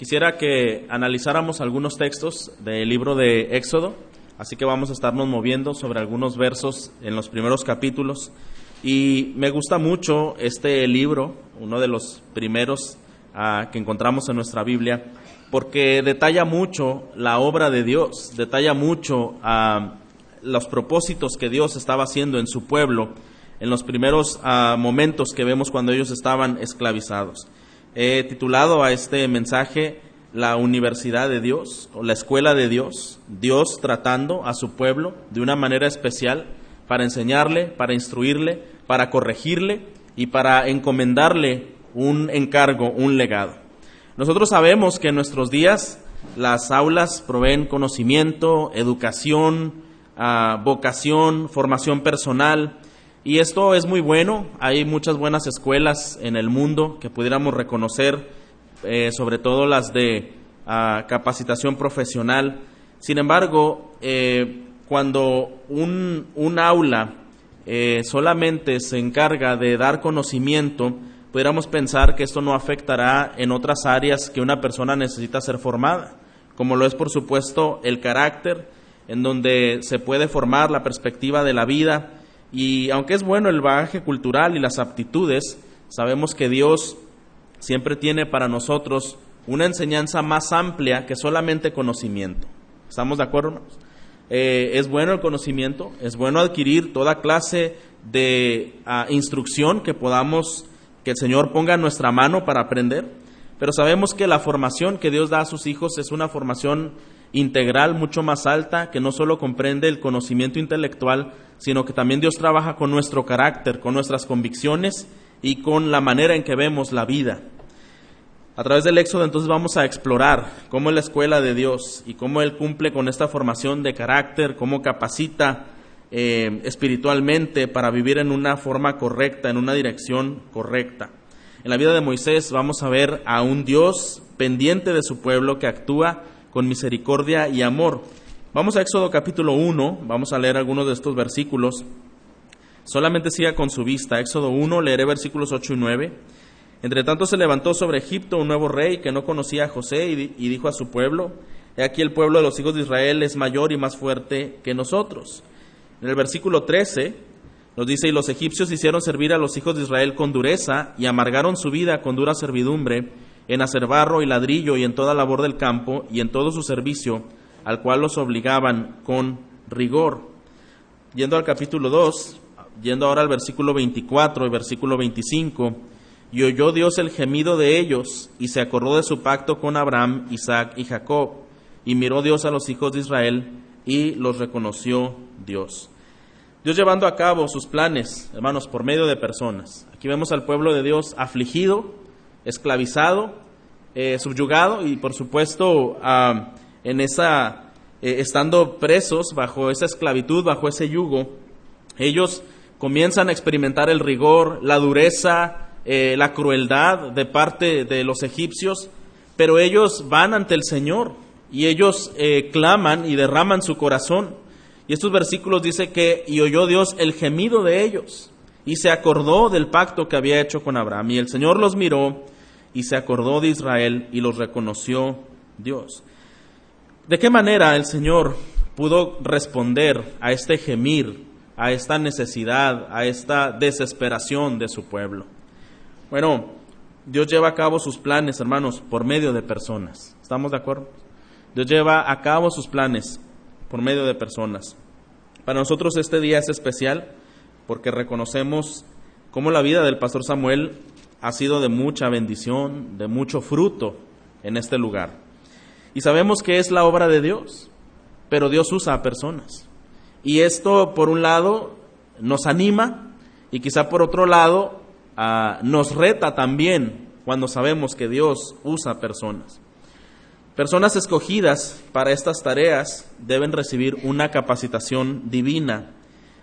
Quisiera que analizáramos algunos textos del libro de Éxodo, así que vamos a estarnos moviendo sobre algunos versos en los primeros capítulos. Y me gusta mucho este libro, uno de los primeros ah, que encontramos en nuestra Biblia, porque detalla mucho la obra de Dios, detalla mucho ah, los propósitos que Dios estaba haciendo en su pueblo en los primeros ah, momentos que vemos cuando ellos estaban esclavizados. He titulado a este mensaje La Universidad de Dios o la Escuela de Dios, Dios tratando a su pueblo de una manera especial para enseñarle, para instruirle, para corregirle y para encomendarle un encargo, un legado. Nosotros sabemos que en nuestros días las aulas proveen conocimiento, educación, ah, vocación, formación personal, y esto es muy bueno, hay muchas buenas escuelas en el mundo que pudiéramos reconocer, eh, sobre todo las de ah, capacitación profesional. Sin embargo, eh, cuando un, un aula eh, solamente se encarga de dar conocimiento, pudiéramos pensar que esto no afectará en otras áreas que una persona necesita ser formada, como lo es por supuesto el carácter, en donde se puede formar la perspectiva de la vida, y aunque es bueno el bagaje cultural y las aptitudes, sabemos que Dios siempre tiene para nosotros una enseñanza más amplia que solamente conocimiento. ¿Estamos de acuerdo? Eh, es bueno el conocimiento, es bueno adquirir toda clase de ah, instrucción que podamos, que el Señor ponga en nuestra mano para aprender, pero sabemos que la formación que Dios da a sus hijos es una formación integral mucho más alta que no solo comprende el conocimiento intelectual, sino que también Dios trabaja con nuestro carácter, con nuestras convicciones y con la manera en que vemos la vida. A través del Éxodo entonces vamos a explorar cómo es la escuela de Dios y cómo Él cumple con esta formación de carácter, cómo capacita eh, espiritualmente para vivir en una forma correcta, en una dirección correcta. En la vida de Moisés vamos a ver a un Dios pendiente de su pueblo que actúa con misericordia y amor. Vamos a Éxodo capítulo 1, vamos a leer algunos de estos versículos. Solamente siga con su vista. Éxodo 1, leeré versículos 8 y 9. Entre tanto se levantó sobre Egipto un nuevo rey que no conocía a José y, dijo a su pueblo, He aquí el pueblo de los hijos de Israel es mayor y más fuerte que nosotros. En el versículo 13 nos dice, y los egipcios hicieron servir a los hijos de Israel con dureza y amargaron su vida con dura servidumbre en hacer barro y ladrillo y en toda labor del campo y en todo su servicio, al cual los obligaban con rigor. Yendo al capítulo 2, yendo ahora al versículo 24 y versículo 25, y oyó Dios el gemido de ellos, y se acordó de su pacto con Abraham, Isaac y Jacob, y miró Dios a los hijos de Israel, y los reconoció Dios. Dios llevando a cabo sus planes, hermanos, por medio de personas. Aquí vemos al pueblo de Dios afligido, esclavizado, eh, subyugado y por supuesto en esa, eh, estando presos bajo esa esclavitud, bajo ese yugo, ellos comienzan a experimentar el rigor, la dureza, eh, la crueldad de parte de los egipcios, pero ellos van ante el Señor y ellos claman y derraman su corazón. Y estos versículos dice que y oyó Dios el gemido de ellos y se acordó del pacto que había hecho con Abraham. Y el Señor los miró y se acordó de Israel y los reconoció Dios. ¿De qué manera el Señor pudo responder a este gemir, a esta necesidad, a esta desesperación de su pueblo? Bueno, Dios lleva a cabo sus planes, hermanos, por medio de personas. ¿Estamos de acuerdo? Dios lleva a cabo sus planes por medio de personas. Para nosotros este día es especial porque reconocemos cómo la vida del pastor Samuel ha sido de mucha bendición, de mucho fruto en este lugar. Y sabemos que es la obra de Dios, pero Dios usa a personas. Y esto, por un lado, nos anima y quizá por otro lado, ah, nos reta también cuando sabemos que Dios usa personas. Personas escogidas para estas tareas deben recibir una capacitación divina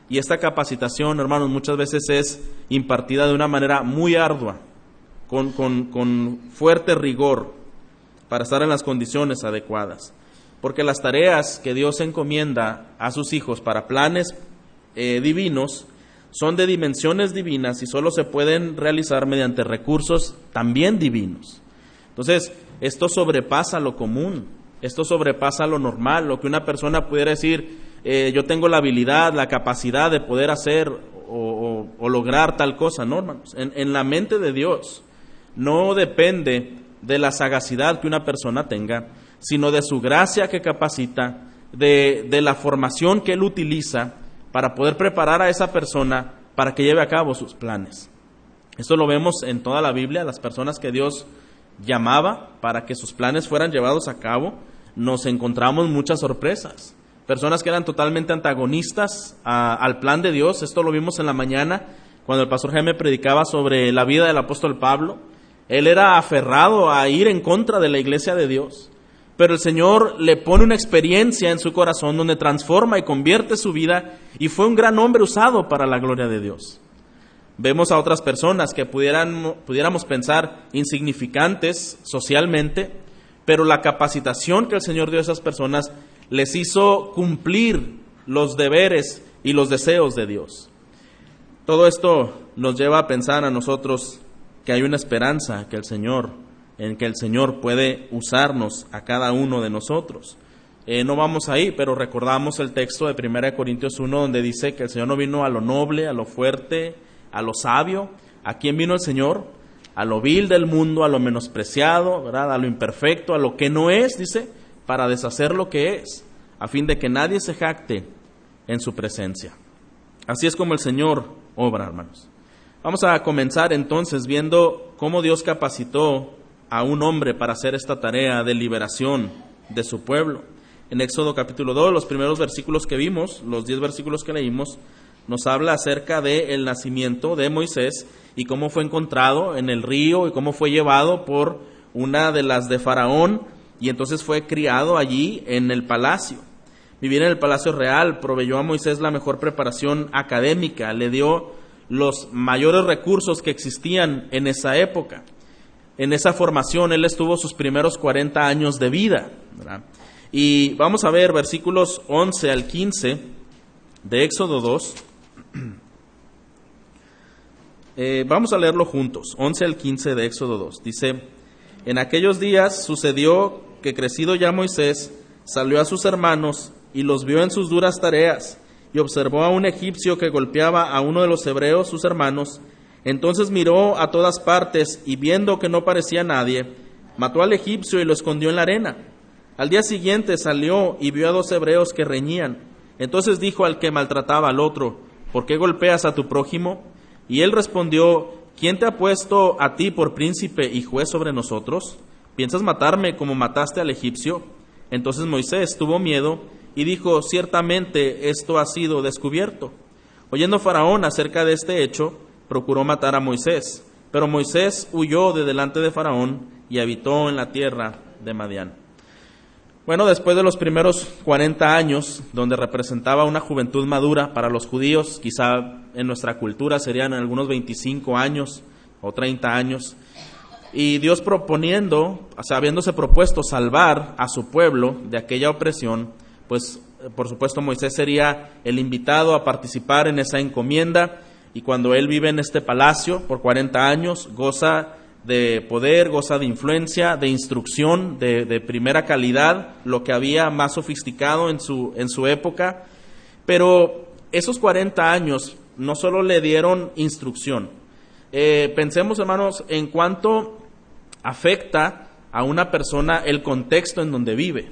y esta capacitación, hermanos, muchas veces es impartida de una manera muy ardua, con, con, fuerte rigor, para estar en las condiciones adecuadas. Porque las tareas que Dios encomienda a sus hijos para planes eh, divinos son de dimensiones divinas y solo se pueden realizar mediante recursos también divinos. Entonces, esto sobrepasa lo común, esto sobrepasa lo normal, lo que una persona pudiera decir, eh, yo tengo la habilidad, la capacidad de poder hacer o, lograr tal cosa, no, hermanos. En, la mente de Dios no depende de la sagacidad que una persona tenga, sino de su gracia que capacita, de, de la formación que Él utiliza para poder preparar a esa persona para que lleve a cabo sus planes. Esto lo vemos en toda la Biblia, las personas que Dios llamaba para que sus planes fueran llevados a cabo, nos encontramos muchas sorpresas. Personas que eran totalmente antagonistas al plan de Dios, esto lo vimos en la mañana cuando el pastor Jaime predicaba sobre la vida del apóstol Pablo. Él era aferrado a ir en contra de la iglesia de Dios, pero el Señor le pone una experiencia en su corazón donde transforma y convierte su vida y fue un gran hombre usado para la gloria de Dios. Vemos a otras personas que pudieran, pudiéramos pensar insignificantes socialmente, pero la capacitación que el Señor dio a esas personas les hizo cumplir los deberes y los deseos de Dios. Todo esto nos lleva a pensar a nosotros que hay una esperanza que el Señor, en que el Señor puede usarnos a cada uno de nosotros. Eh, no vamos ahí, pero recordamos el texto de 1 Corintios 1 donde dice que el Señor no vino a lo noble, a lo fuerte, a lo sabio. ¿A quién vino el Señor? A lo vil del mundo, a lo menospreciado, ¿verdad? a lo imperfecto, a lo que no es, dice, para deshacer lo que es, a fin de que nadie se jacte en su presencia. Así es como el Señor obra, hermanos. Vamos a comenzar entonces viendo cómo Dios capacitó a un hombre para hacer esta tarea de liberación de su pueblo. En Éxodo capítulo 2, los primeros versículos que vimos, los diez versículos que leímos, nos habla acerca del nacimiento de Moisés y cómo fue encontrado en el río y cómo fue llevado por una de las de Faraón y entonces fue criado allí en el palacio. Vivir en el palacio real proveyó a Moisés la mejor preparación académica, le dio los mayores recursos que existían en esa época. En esa formación él estuvo sus primeros 40 años de vida. Y vamos a ver versículos 11 al 15 de Éxodo 2. Eh, vamos a leerlo juntos, 11 al 15 de Éxodo 2. Dice, en aquellos días sucedió que crecido ya Moisés, salió a sus hermanos y los vio en sus duras tareas, y observó a un egipcio que golpeaba a uno de los hebreos, sus hermanos. Entonces miró a todas partes y viendo que no parecía nadie, mató al egipcio y lo escondió en la arena. Al día siguiente salió y vio a dos hebreos que reñían. Entonces dijo al que maltrataba al otro, ¿por qué golpeas a tu prójimo? Y él respondió, ¿quién te ha puesto a ti por príncipe y juez sobre nosotros? ¿Piensas matarme como mataste al egipcio? Entonces Moisés tuvo miedo y dijo, ciertamente esto ha sido descubierto. Oyendo Faraón acerca de este hecho, procuró matar a Moisés, pero Moisés huyó de delante de Faraón y habitó en la tierra de Madián. Bueno, después de los primeros 40 años, donde representaba una juventud madura para los judíos, quizá en nuestra cultura serían algunos 25 años o 30 años, y Dios proponiendo, o habiéndose propuesto salvar a su pueblo de aquella opresión, pues por supuesto Moisés sería el invitado a participar en esa encomienda, y cuando él vive en este palacio por 40 años, goza de poder, goza de influencia, de instrucción de, primera calidad, lo que había más sofisticado en su, en su época. Pero esos 40 años no solo le dieron instrucción. Eh, pensemos, hermanos, en cuánto afecta a una persona el contexto en donde vive.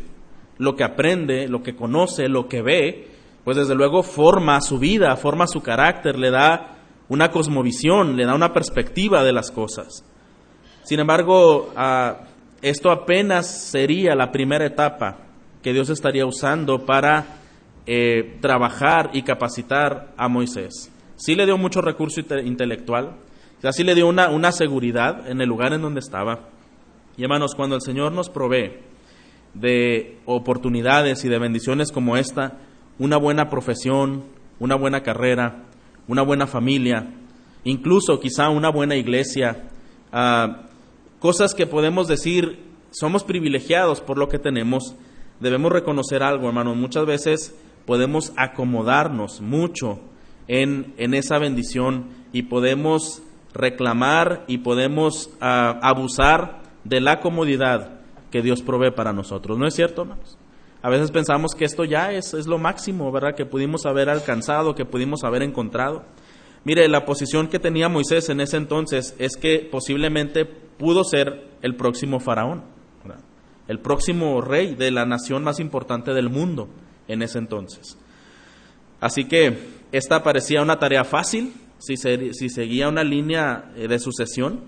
Lo que aprende, lo que conoce, lo que ve, pues desde luego forma su vida, forma su carácter, le da una cosmovisión, le da una perspectiva de las cosas. Sin embargo, ah, esto apenas sería la primera etapa que Dios estaría usando para eh, trabajar y capacitar a Moisés. Sí le dio mucho recurso intelectual, sí le dio una, una seguridad en el lugar en donde estaba. Y hermanos, cuando el Señor nos provee de oportunidades y de bendiciones como esta, una buena profesión, una buena carrera, una buena familia, incluso quizá una buena iglesia, uh, cosas que podemos decir, somos privilegiados por lo que tenemos, debemos reconocer algo, hermano. Muchas veces podemos acomodarnos mucho en, en esa bendición y podemos reclamar y podemos ah, abusar de la comodidad que Dios provee para nosotros. ¿No es cierto, hermanos? A veces pensamos que esto ya es, es lo máximo, ¿verdad? Que pudimos haber alcanzado, que pudimos haber encontrado. Mire, la posición que tenía Moisés en ese entonces es que posiblemente pudo ser el próximo faraón, el próximo rey de la nación más importante del mundo en ese entonces. Así que esta parecía una tarea fácil si, si seguía una línea eh, de sucesión.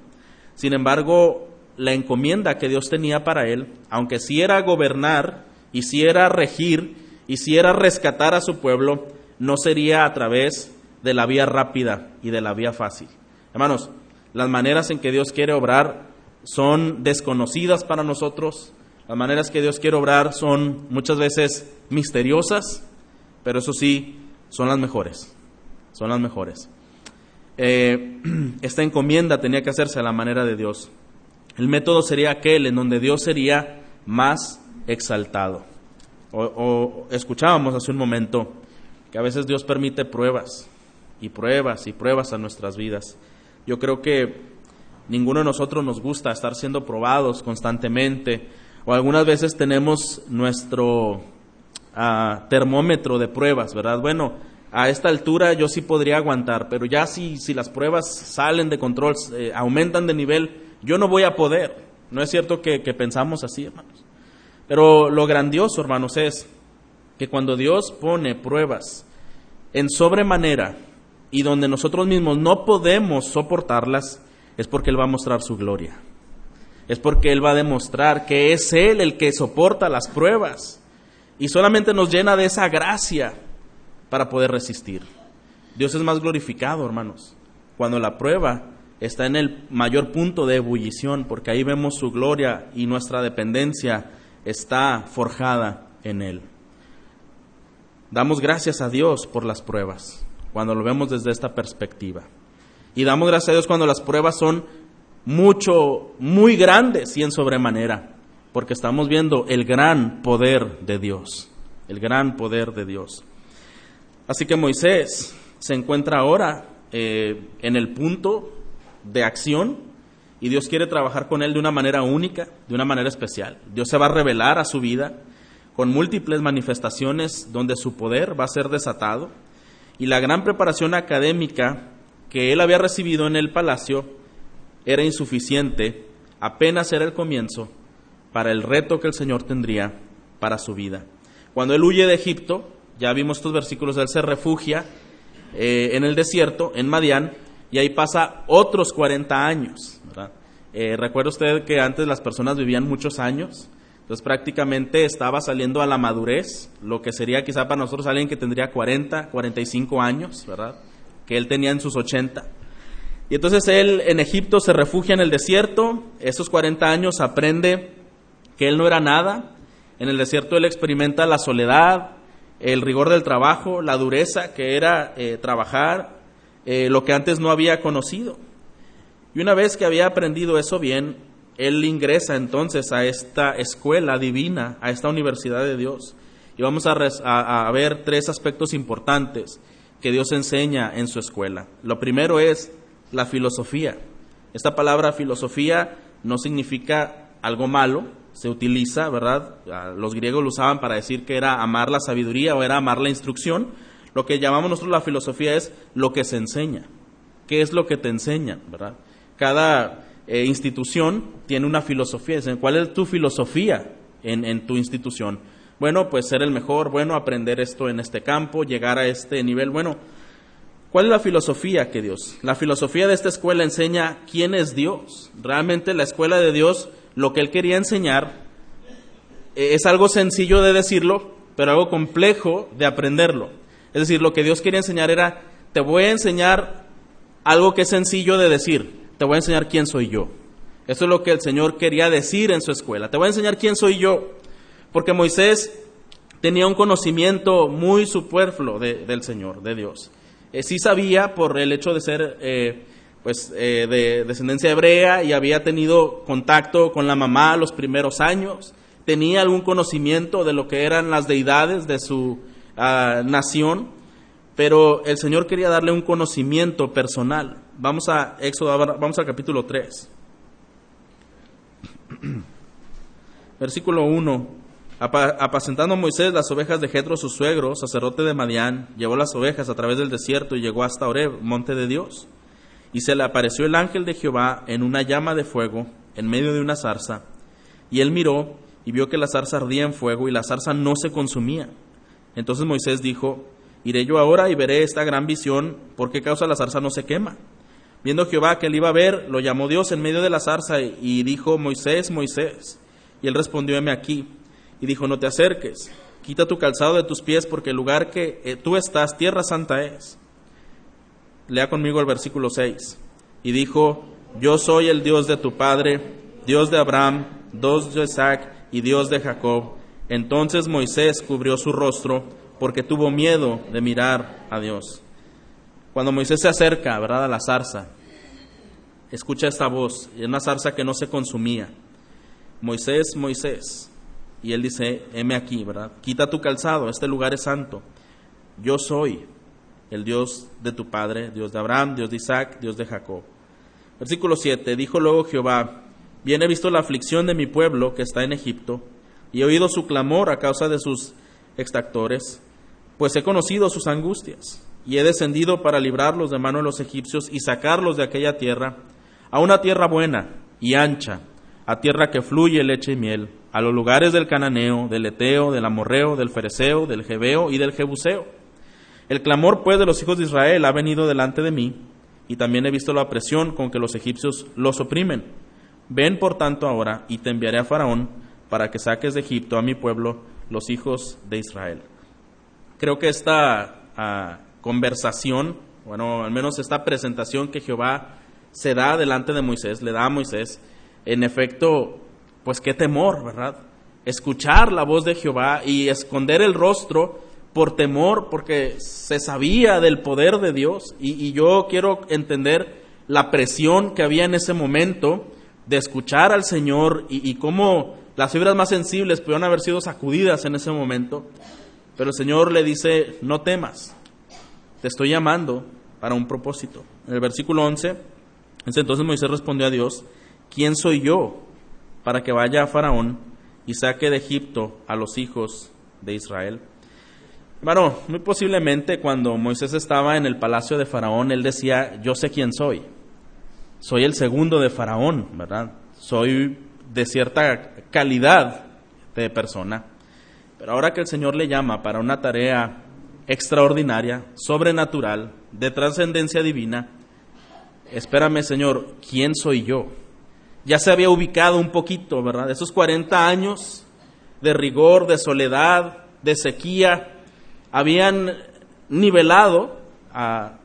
Sin embargo, la encomienda que Dios tenía para él, aunque sí era gobernar y si era regir y si era rescatar a su pueblo, no sería a través de la vía rápida y de la vía fácil. Hermanos, las maneras en que Dios quiere obrar son desconocidas para nosotros, las maneras que Dios quiere obrar son muchas veces misteriosas, pero eso sí, son las mejores, son las mejores. Eh, esta encomienda tenía que hacerse a la manera de Dios. El método sería aquel en donde Dios sería más exaltado. O, escuchábamos hace un momento que a veces Dios permite pruebas y pruebas y pruebas a nuestras vidas. Yo creo que ninguno de nosotros nos gusta estar siendo probados constantemente o algunas veces tenemos nuestro ah, termómetro de pruebas, ¿verdad? Bueno, a esta altura yo sí podría aguantar, pero ya si, si las pruebas salen de control, eh, aumentan de nivel, yo no voy a poder. ¿No es cierto que pensamos así, hermanos? Pero lo grandioso, hermanos, es que cuando Dios pone pruebas en sobremanera y donde nosotros mismos no podemos soportarlas, es porque Él va a mostrar su gloria. Es porque Él va a demostrar que es Él el que soporta las pruebas y solamente nos llena de esa gracia para poder resistir. Dios es más glorificado, hermanos, cuando la prueba está en el mayor punto de ebullición, porque ahí vemos su gloria y nuestra dependencia está forjada en Él. Damos gracias a Dios por las pruebas, cuando lo vemos desde esta perspectiva. Y damos gracias a Dios cuando las pruebas son mucho, muy grandes y en sobremanera, porque estamos viendo el gran poder de Dios, el gran poder de Dios. Así que Moisés se encuentra ahora eh, en el punto de acción y Dios quiere trabajar con él de una manera única, de una manera especial. Dios se va a revelar a su vida con múltiples manifestaciones donde su poder va a ser desatado. Y la gran preparación académica que él había recibido en el palacio era insuficiente, apenas era el comienzo para el reto que el Señor tendría para su vida. Cuando él huye de Egipto, ya vimos estos versículos, él se refugia eh, en el desierto, en Madián, y ahí pasa otros 40 años. Eh, recuerda usted que antes las personas vivían muchos años, entonces prácticamente estaba saliendo a la madurez, lo que sería quizá para nosotros alguien que tendría 40, 45 años, ¿verdad? Que él tenía en sus 80. Y entonces él en Egipto se refugia en el desierto, esos 40 años aprende que él no era nada, en el desierto él experimenta la soledad, el rigor del trabajo, la dureza que era eh, trabajar, eh, lo que antes no había conocido. Y una vez que había aprendido eso bien, él ingresa entonces a esta escuela divina, a esta universidad de Dios. Y vamos a, ver tres aspectos importantes que Dios enseña en su escuela. Lo primero es la filosofía. Esta palabra filosofía no significa algo malo, se utiliza, ¿verdad? Los griegos lo usaban para decir que era amar la sabiduría o era amar la instrucción, lo que llamamos nosotros la filosofía es lo que se enseña. ¿Qué es lo que te enseñan, verdad? Cada eh, institución tiene una filosofía. ¿Cuál es tu filosofía en tu institución? Bueno, pues ser el mejor, bueno, aprender esto en este campo, llegar a este nivel. Bueno, ¿cuál es la filosofía que Dios? La filosofía de esta escuela enseña quién es Dios. Realmente la escuela de Dios, lo que Él quería enseñar, eh, es algo sencillo de decirlo, pero algo complejo de aprenderlo. Es decir, lo que Dios quería enseñar era, te voy a enseñar algo que es sencillo de decir, te voy a enseñar quién soy yo. Eso es lo que el Señor quería decir en su escuela. Te voy a enseñar quién soy yo. Porque Moisés tenía un conocimiento muy superfluo del Señor, de Dios. Eh, sí sabía por el hecho de ser eh, pues, eh, de descendencia hebrea y había tenido contacto con la mamá los primeros años. Tenía algún conocimiento de lo que eran las deidades de su nación, pero el Señor quería darle un conocimiento personal. Vamos a Éxodo, vamos al capítulo 3. Versículo 1. Apacentando Moisés las ovejas de Jetro, su suegro, sacerdote de Madián, llevó las ovejas a través del desierto y llegó hasta Oreb, monte de Dios. Y se le apareció el ángel de Jehová en una llama de fuego, en medio de una zarza. Y él miró y vio que la zarza ardía en fuego y la zarza no se consumía. Entonces Moisés dijo, Iré yo ahora y veré esta gran visión, ¿por qué causa la zarza no se quema? Viendo Jehová que él iba a ver, lo llamó Dios en medio de la zarza y dijo, Moisés, Moisés. Y él respondió, heme aquí. Y dijo, no te acerques, quita tu calzado de tus pies, porque el lugar que eh, tú estás, tierra santa es. Lea conmigo el versículo 6. Y dijo, yo soy el Dios de tu padre, Dios de Abraham, Dios de Isaac y Dios de Jacob. Entonces Moisés cubrió su rostro porque tuvo miedo de mirar a Dios. Cuando Moisés se acerca, ¿verdad?, a la zarza, escucha esta voz, es una zarza que no se consumía. Moisés, Moisés. Y él dice, heme aquí, ¿verdad? Quita tu calzado, este lugar es santo. Yo soy el Dios de tu padre, Dios de Abraham, Dios de Isaac, Dios de Jacob. Versículo 7, dijo luego Jehová, bien he visto la aflicción de mi pueblo que está en Egipto, y he oído su clamor a causa de sus extractores, pues he conocido sus angustias, y he descendido para librarlos de mano de los egipcios y sacarlos de aquella tierra, a una tierra buena y ancha, a tierra que fluye leche y miel, a los lugares del cananeo, del eteo, del amorreo, del fereceo, del jebeo y del jebuseo. El clamor pues de los hijos de Israel ha venido delante de mí, y también he visto la presión con que los egipcios los oprimen. Ven por tanto ahora, y te enviaré a Faraón, para que saques de Egipto a mi pueblo, los hijos de Israel. Creo que esta ah, conversación, bueno, al menos esta presentación que Jehová se da delante de Moisés, le da a Moisés, en efecto, pues qué temor, ¿verdad? Escuchar la voz de Jehová y esconder el rostro por temor, porque se sabía del poder de Dios. Y, yo quiero entender la presión que había en ese momento de escuchar al Señor y, y cómo las fibras más sensibles pudieron haber sido sacudidas en ese momento. Pero el Señor le dice, no temas, te estoy llamando para un propósito. En el versículo 11, entonces Moisés respondió a Dios, ¿quién soy yo para que vaya a Faraón y saque de Egipto a los hijos de Israel? Bueno, muy posiblemente cuando Moisés estaba en el palacio de Faraón, él decía, yo sé quién soy. Soy el segundo de Faraón, ¿verdad? Soy de cierta calidad de persona. Pero ahora que el Señor le llama para una tarea extraordinaria, sobrenatural, de trascendencia divina, espérame Señor, ¿quién soy yo? ya se había ubicado un poquito, ¿verdad? Esos 40 años de rigor, de soledad, de sequía, habían nivelado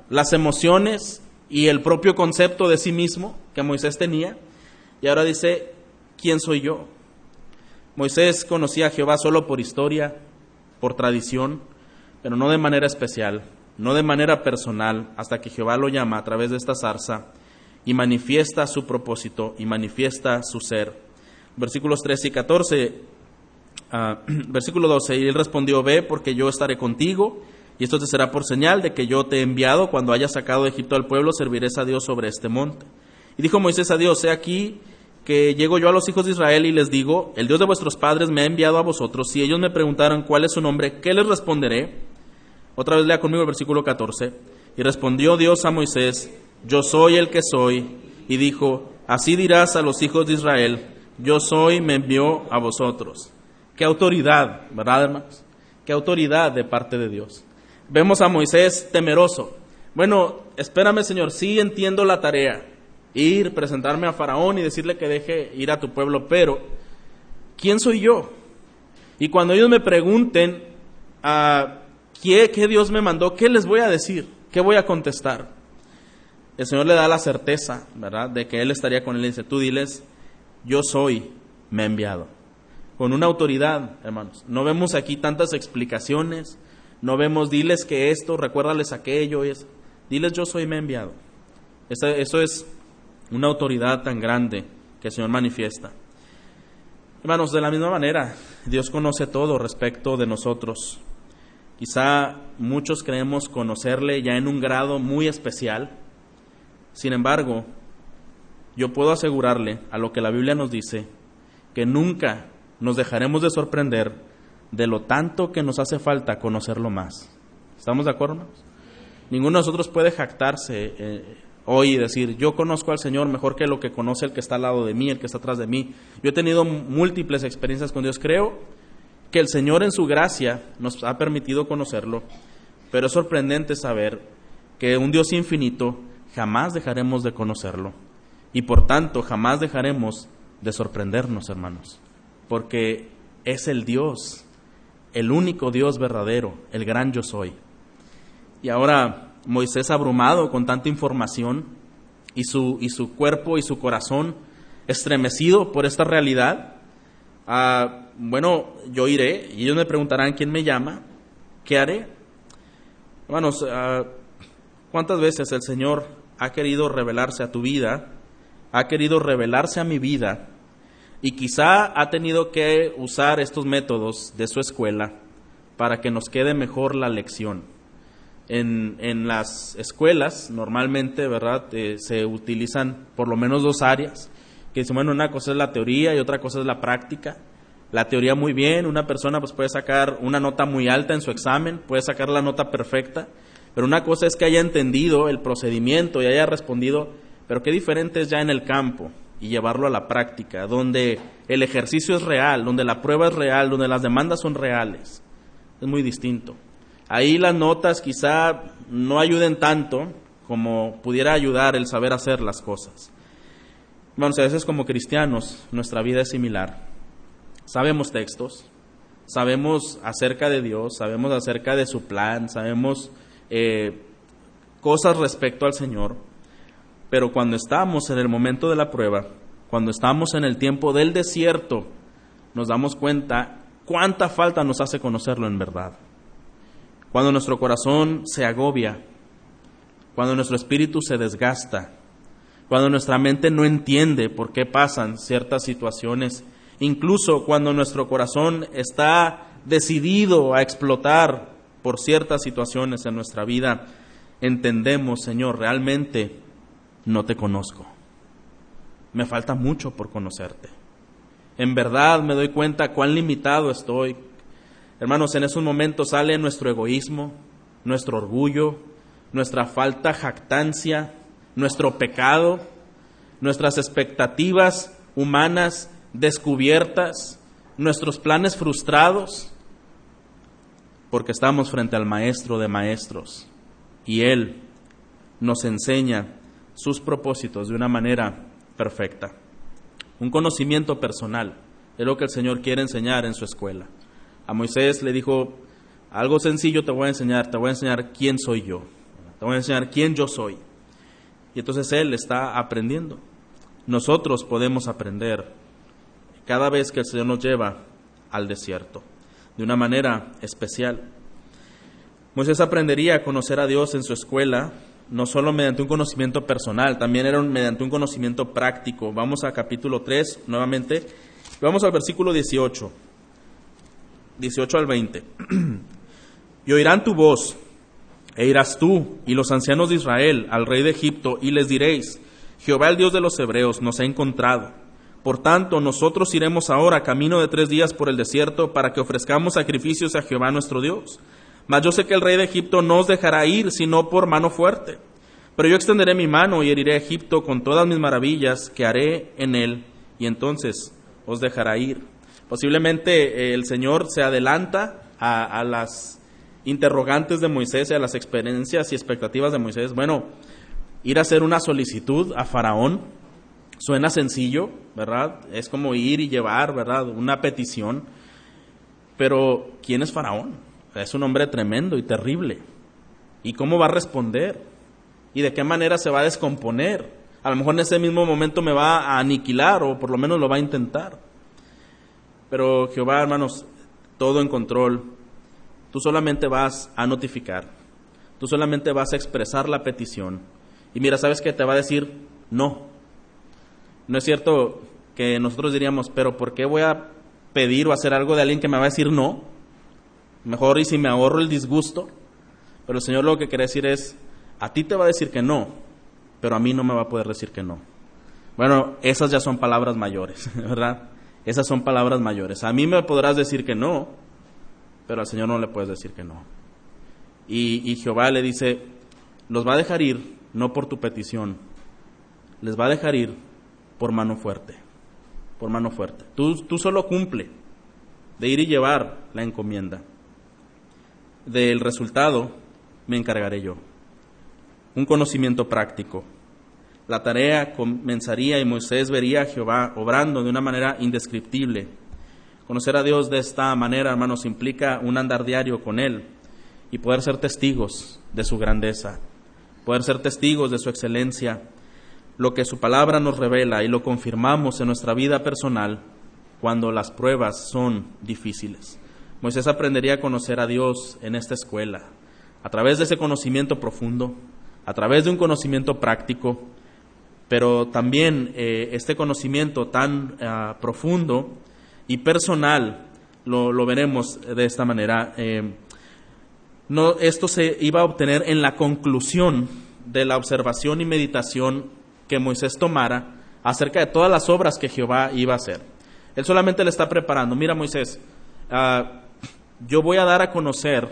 las emociones y el propio concepto de sí mismo que Moisés tenía. Y ahora dice, ¿quién soy yo? Moisés conocía a Jehová solo por historia, por tradición, pero no de manera especial, no de manera personal, hasta que Jehová lo llama a través de esta zarza y manifiesta su propósito y manifiesta su ser. Versículos 13 y 14, ah, versículo 12, y él respondió, ve porque yo estaré contigo, y esto te será por señal de que yo te he enviado, cuando haya sacado de Egipto al pueblo, serviré a Dios sobre este monte. Y dijo Moisés a Dios, he aquí que llego yo a los hijos de Israel y les digo, el Dios de vuestros padres me ha enviado a vosotros, si ellos me preguntaran cuál es su nombre, ¿qué les responderé? Otra vez lea conmigo el versículo 14. Y respondió Dios a Moisés, yo soy el que soy, y dijo, así dirás a los hijos de Israel, yo soy, me envió a vosotros. Qué autoridad, ¿verdad, hermanos? Qué autoridad de parte de Dios. Vemos a Moisés temeroso. Bueno, espérame, Señor, sí entiendo la tarea. Ir, presentarme a Faraón y decirle que deje ir a tu pueblo, pero ¿quién soy yo? Y cuando ellos me pregunten a ah, ¿qué, qué Dios me mandó, ¿qué les voy a decir? ¿Qué voy a contestar? el Señor le da la certeza, ¿verdad?, de que Él estaría con él. Y dice, tú diles, yo soy, me he enviado. Con una autoridad, hermanos. No vemos aquí tantas explicaciones, no vemos, diles que esto, recuérdales aquello, es, diles yo soy, me enviado. Eso, eso es una autoridad tan grande que el Señor manifiesta. Hermanos, de la misma manera, Dios conoce todo respecto de nosotros. Quizá muchos creemos conocerle ya en un grado muy especial, sin embargo, yo puedo asegurarle a lo que la Biblia nos dice, que nunca, nos dejaremos de sorprender de lo tanto que nos hace falta conocerlo más. ¿Estamos de acuerdo? Ninguno de nosotros puede jactarse eh, hoy y decir, yo conozco al Señor mejor que lo que conoce el que está al lado de mí, el que está atrás de mí. Yo he tenido múltiples experiencias con Dios. Creo que el Señor en su gracia nos ha permitido conocerlo, pero es sorprendente saber que un Dios infinito jamás dejaremos de conocerlo y por tanto jamás dejaremos de sorprendernos, hermanos, porque es el Dios, el único Dios verdadero, el gran yo soy. Y ahora Moisés abrumado con tanta información y su, y su cuerpo y su corazón estremecido por esta realidad, ah, bueno, yo iré y ellos me preguntarán quién me llama, qué haré. Hermanos, ah, ¿cuántas veces el Señor ha querido revelarse a tu vida, ha querido revelarse a mi vida y quizá ha tenido que usar estos métodos de su escuela para que nos quede mejor la lección? En, en las escuelas normalmente, ¿verdad? Eh, se utilizan por lo menos dos áreas, que dicen, bueno, una cosa es la teoría y otra cosa es la práctica. La teoría muy bien, una persona pues puede sacar una nota muy alta en su examen, puede sacar la nota perfecta, pero una cosa es que haya entendido el procedimiento y haya respondido, pero qué diferente es ya en el campo y llevarlo a la práctica, donde el ejercicio es real, donde la prueba es real, donde las demandas son reales. Es muy distinto. Ahí las notas quizá no ayuden tanto como pudiera ayudar el saber hacer las cosas. Bueno, a veces como cristianos nuestra vida es similar. Sabemos textos, sabemos acerca de Dios, sabemos acerca de su plan, sabemos eh, cosas respecto al Señor, pero cuando estamos en el momento de la prueba, cuando estamos en el tiempo del desierto, nos damos cuenta cuánta falta nos hace conocerlo en verdad. Cuando nuestro corazón se agobia, cuando nuestro espíritu se desgasta, cuando nuestra mente no entiende por qué pasan ciertas situaciones, incluso cuando nuestro corazón está decidido a explotar por ciertas situaciones en nuestra vida, entendemos, Señor, realmente no te conozco. Me falta mucho por conocerte. En verdad me doy cuenta cuán limitado estoy, Hermanos, en esos momentos sale nuestro egoísmo, nuestro orgullo, nuestra falta jactancia, nuestro pecado, nuestras expectativas humanas descubiertas, nuestros planes frustrados, porque estamos frente al Maestro de Maestros y Él nos enseña sus propósitos de una manera perfecta. Un conocimiento personal es lo que el Señor quiere enseñar en su escuela a Moisés le dijo, algo sencillo te voy a enseñar, te voy a enseñar quién soy yo, te voy a enseñar quién yo soy. Y entonces él está aprendiendo. Nosotros podemos aprender cada vez que el Señor nos lleva al desierto, de una manera especial. Moisés aprendería a conocer a Dios en su escuela, no solo mediante un conocimiento personal, también era mediante un conocimiento práctico. Vamos a capítulo 3 nuevamente, vamos al versículo 18. 18 al 20. y oirán tu voz, e irás tú y los ancianos de Israel al rey de Egipto, y les diréis, Jehová el Dios de los hebreos nos ha encontrado. Por tanto, nosotros iremos ahora camino de tres días por el desierto para que ofrezcamos sacrificios a Jehová nuestro Dios. Mas yo sé que el rey de Egipto no os dejará ir sino por mano fuerte. Pero yo extenderé mi mano y heriré a Egipto con todas mis maravillas que haré en él, y entonces os dejará ir. Posiblemente eh, el Señor se adelanta a, las interrogantes de Moisés y a las experiencias y expectativas de Moisés. Bueno, ir a hacer una solicitud a Faraón suena sencillo, ¿verdad? Es como ir y llevar, ¿verdad? Una petición. Pero, ¿quién es Faraón? Es un hombre tremendo y terrible. ¿Y cómo va a responder? ¿Y de qué manera se va a descomponer? A lo mejor en ese mismo momento me va a aniquilar o por lo menos lo va a intentar. Pero Jehová, hermanos, todo en control. Tú solamente vas a notificar. Tú solamente vas a expresar la petición. Y mira, ¿sabes qué? Te va a decir no. No es cierto que nosotros diríamos, pero ¿por qué voy a pedir o hacer algo de alguien que me va a decir no? Mejor y si me ahorro el disgusto. Pero el Señor lo que quiere decir es, a ti te va a decir que no, pero a mí no me va a poder decir que no. Bueno, esas ya son palabras mayores, ¿verdad? Esas son palabras mayores. A mí me podrás decir que no, pero al Señor no le puedes decir que no. Y, y Jehová le dice, los va a dejar ir no por tu petición, les va a dejar ir por mano fuerte, por mano fuerte. Tú, tú solo cumple de ir y llevar la encomienda. Del resultado me encargaré yo. Un conocimiento práctico. La tarea comenzaría y Moisés vería a Jehová obrando de una manera indescriptible. Conocer a Dios de esta manera, hermanos, implica un andar diario con Él y poder ser testigos de su grandeza, poder ser testigos de su excelencia, lo que su palabra nos revela y lo confirmamos en nuestra vida personal cuando las pruebas son difíciles. Moisés aprendería a conocer a Dios en esta escuela, a través de ese conocimiento profundo, a través de un conocimiento práctico, pero también eh, este conocimiento tan ah, profundo y personal lo, veremos de esta manera. Eh, esto se iba a obtener en la conclusión de la observación y meditación que Moisés tomara acerca de todas las obras que Jehová iba a hacer. Él solamente le está preparando. Mira, Moisés, ah, yo voy a dar a conocer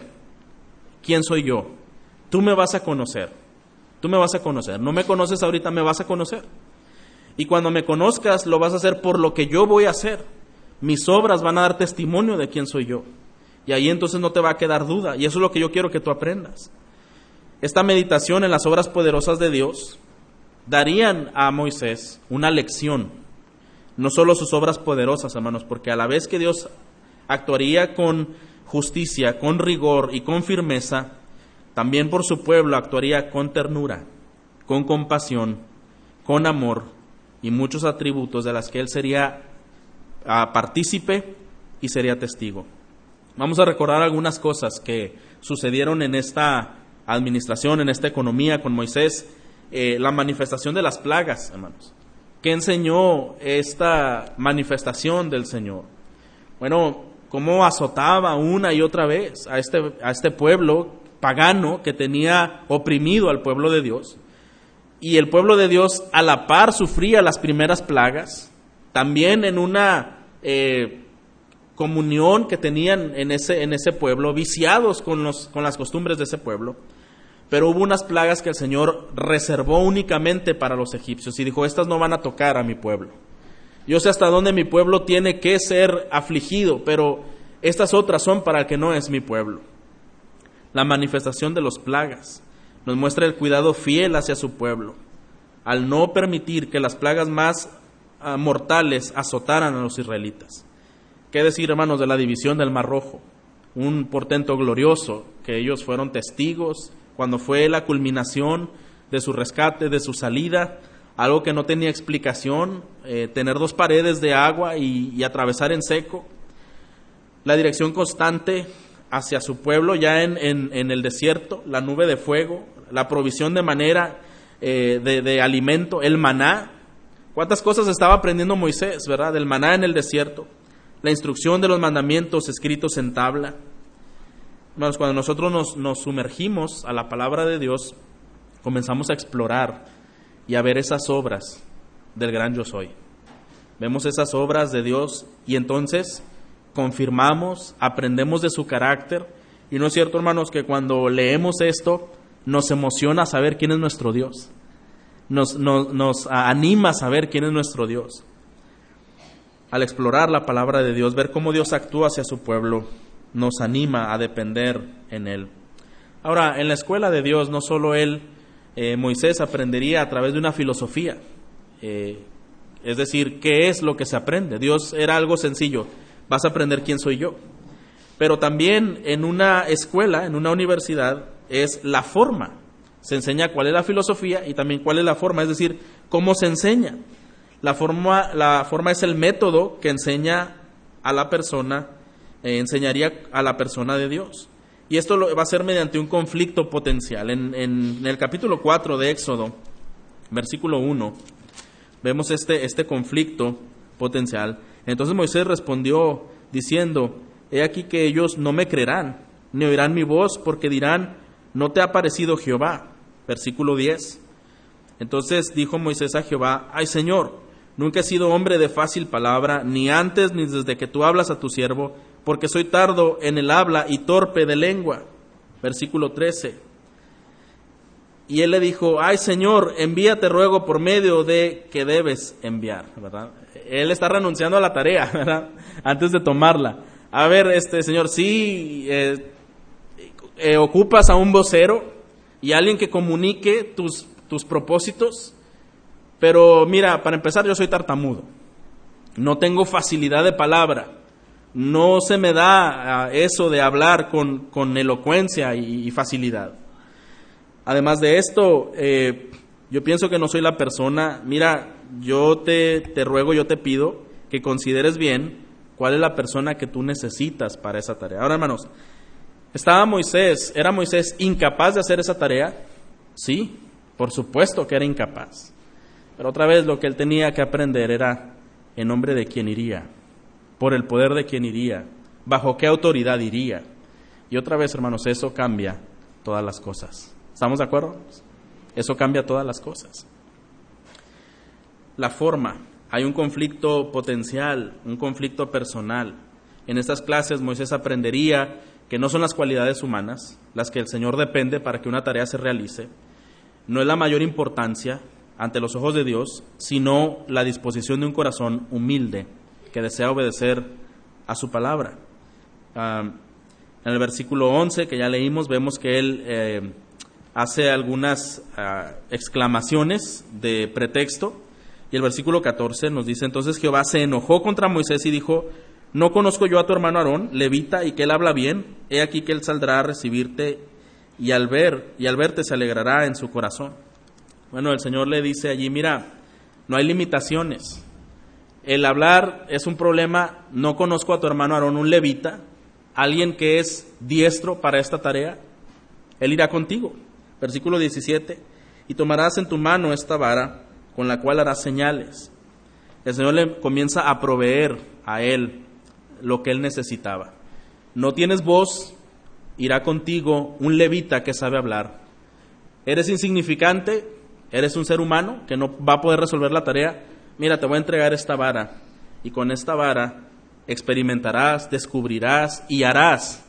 quién soy yo. Tú me vas a conocer. Tú me vas a conocer. No me conoces ahorita, me vas a conocer. Y cuando me conozcas, lo vas a hacer por lo que yo voy a hacer. Mis obras van a dar testimonio de quién soy yo. Y ahí entonces no te va a quedar duda. Y eso es lo que yo quiero que tú aprendas. Esta meditación en las obras poderosas de Dios darían a Moisés una lección. No solo sus obras poderosas, hermanos, porque a la vez que Dios actuaría con justicia, con rigor y con firmeza, también por su pueblo actuaría con ternura, con compasión, con amor y muchos atributos de las que él sería ah, partícipe y sería testigo. Vamos a recordar algunas cosas que sucedieron en esta administración, en esta economía con Moisés, eh, la manifestación de las plagas, hermanos. ¿Qué enseñó esta manifestación del Señor? Bueno, cómo azotaba una y otra vez a este, a este pueblo pagano que tenía oprimido al pueblo de Dios. Y el pueblo de Dios a la par sufría las primeras plagas, también en una eh, comunión que tenían en ese, en ese pueblo, viciados con, los, con las costumbres de ese pueblo. Pero hubo unas plagas que el Señor reservó únicamente para los egipcios y dijo, estas no van a tocar a mi pueblo. Yo sé hasta dónde mi pueblo tiene que ser afligido, pero estas otras son para el que no es mi pueblo. La manifestación de los plagas nos muestra el cuidado fiel hacia su pueblo, al no permitir que las plagas más ah, mortales azotaran a los israelitas. ¿Qué decir, hermanos, de la división del Mar Rojo? Un portento glorioso, que ellos fueron testigos cuando fue la culminación de su rescate, de su salida, algo que no tenía explicación, eh, tener dos paredes de agua y, atravesar en seco, la dirección constante hacia su pueblo ya en, el desierto, la nube de fuego, la provisión de manera eh, de, de, alimento, el maná. ¿Cuántas cosas estaba aprendiendo Moisés, verdad? Del maná en el desierto, la instrucción de los mandamientos escritos en tabla. cuando nosotros nos, nos sumergimos a la palabra de Dios, comenzamos a explorar y a ver esas obras del gran yo soy. Vemos esas obras de Dios y entonces confirmamos, aprendemos de su carácter. Y no es cierto, hermanos, que cuando leemos esto nos emociona saber quién es nuestro Dios. Nos, nos, anima a saber quién es nuestro Dios. Al explorar la palabra de Dios, ver cómo Dios actúa hacia su pueblo, nos anima a depender en Él. Ahora, en la escuela de Dios, no solo Él eh, Moisés aprendería a través de una filosofía. Eh, es decir, ¿qué es lo que se aprende? Dios era algo sencillo, vas a aprender quién soy yo. Pero también en una escuela, en una universidad, es la forma. Se enseña cuál es la filosofía y también cuál es la forma, es decir, cómo se enseña. La forma, la forma es el método que enseña a la persona, eh, enseñaría a la persona de Dios. Y esto va a ser mediante un conflicto potencial. En, el capítulo 4 de Éxodo, versículo 1, vemos este, este conflicto potencial. Entonces Moisés respondió diciendo, he aquí que ellos no me creerán, ni oirán mi voz, porque dirán, no te ha parecido Jehová. Versículo 10. Entonces dijo Moisés a Jehová, ay Señor, Nunca he sido hombre de fácil palabra, ni antes ni desde que tú hablas a tu siervo, porque soy tardo en el habla y torpe de lengua. Versículo 13. Y él le dijo, ay Señor, envíate ruego por medio de que debes enviar, ¿verdad? Él está renunciando a la tarea, ¿verdad? Antes de tomarla. A ver, este Señor, sí, eh, eh, ocupas a un vocero y alguien que comunique tus, tus propósitos, pero mira, para empezar yo soy tartamudo, no tengo facilidad de palabra, no se me da ah, eso de hablar con, con elocuencia y, facilidad. Además de esto, eh, yo pienso que no soy la persona, mira, yo te, te ruego, yo te pido que consideres bien cuál es la persona que tú necesitas para esa tarea. Ahora, hermanos, ¿estaba Moisés, era Moisés incapaz de hacer esa tarea? Sí, por supuesto que era incapaz. Pero otra vez lo que él tenía que aprender era en nombre de quién iría por el poder de quien iría, bajo qué autoridad iría. Y otra vez, hermanos, eso cambia todas las cosas. ¿Estamos de acuerdo? Eso cambia todas las cosas. La forma, hay un conflicto potencial, un conflicto personal. En estas clases Moisés aprendería que no son las cualidades humanas las que el Señor depende para que una tarea se realice, no es la mayor importancia ante los ojos de Dios, sino la disposición de un corazón humilde que desea obedecer a su palabra. en el versículo 11 que ya leímos vemos que él eh, hace algunas ah, exclamaciones de pretexto y el versículo 14 nos dice entonces Jehová se enojó contra Moisés y dijo, no conozco yo a tu hermano Aarón, levita, y que él habla bien, he aquí que él saldrá a recibirte y al ver y al verte se alegrará en su corazón. Bueno, el Señor le dice allí, mira, no hay limitaciones, el hablar es un problema. No conozco a tu hermano Aarón, un levita, alguien que es diestro para esta tarea. Él irá contigo. Versículo 17. Y tomarás en tu mano esta vara con la cual harás señales. El Señor le comienza a proveer a él lo que él necesitaba. No tienes voz, irá contigo un levita que sabe hablar. Eres insignificante, eres un ser humano que no va a poder resolver la tarea mira, te voy a entregar esta vara y con esta vara experimentarás, descubrirás y harás